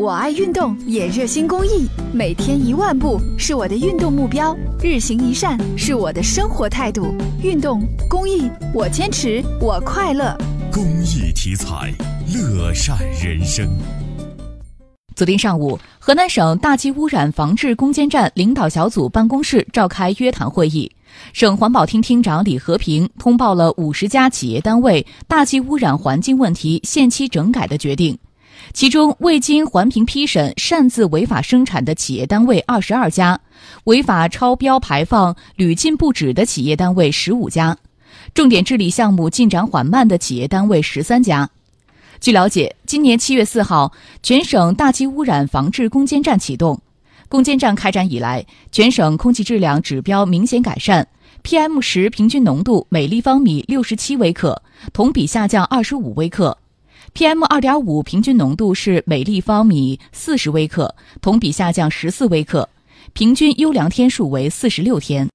我爱运动，也热心公益，每天一万步是我的运动目标，日行一善是我的生活态度。运动公益，我坚持，我快乐。公益题材，乐善人生。昨天上午，河南省大气污染防治攻坚战领导小组办公室召开约谈会议，省环保厅厅长李和平通报了五十家企业单位大气污染环境问题限期整改的决定。其中，未经环评批审擅自违法生产的企业单位二十二家，违法超标排放屡禁不止的企业单位十五家，重点治理项目进展缓慢的企业单位十三家。据了解，今年七月四号，全省大气污染防治攻坚战启动。攻坚战开展以来，全省空气质量指标明显改善，PM 十平均浓度每立方米六十七微克，同比下降二十五微克。PM 二点五平均浓度是每立方米四十微克，同比下降十四微克，平均优良天数为四十六天。